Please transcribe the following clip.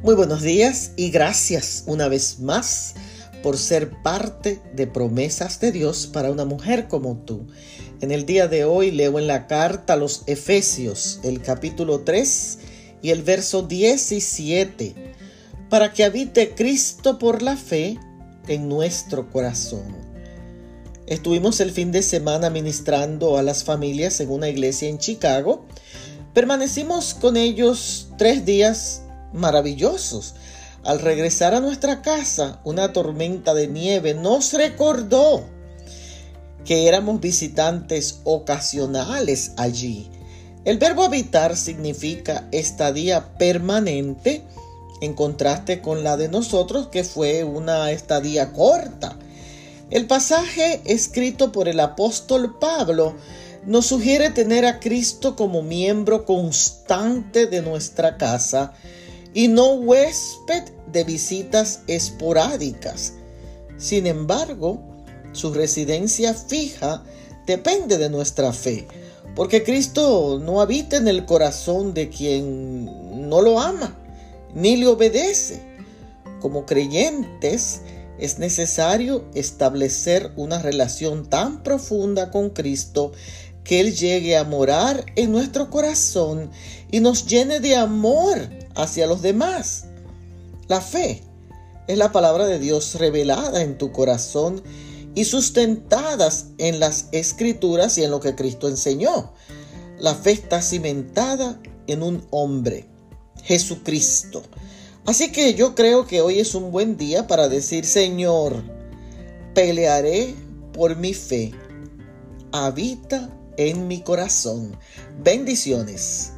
Muy buenos días y gracias una vez más por ser parte de promesas de Dios para una mujer como tú. En el día de hoy leo en la carta a los Efesios el capítulo 3 y el verso 17 para que habite Cristo por la fe en nuestro corazón. Estuvimos el fin de semana ministrando a las familias en una iglesia en Chicago. Permanecimos con ellos tres días maravillosos. Al regresar a nuestra casa, una tormenta de nieve nos recordó que éramos visitantes ocasionales allí. El verbo habitar significa estadía permanente en contraste con la de nosotros que fue una estadía corta. El pasaje escrito por el apóstol Pablo nos sugiere tener a Cristo como miembro constante de nuestra casa y no huésped de visitas esporádicas. Sin embargo, su residencia fija depende de nuestra fe, porque Cristo no habita en el corazón de quien no lo ama ni le obedece. Como creyentes, es necesario establecer una relación tan profunda con Cristo que Él llegue a morar en nuestro corazón y nos llene de amor hacia los demás. La fe es la palabra de Dios revelada en tu corazón y sustentadas en las escrituras y en lo que Cristo enseñó. La fe está cimentada en un hombre, Jesucristo. Así que yo creo que hoy es un buen día para decir, Señor, pelearé por mi fe. Habita en mi corazón. Bendiciones.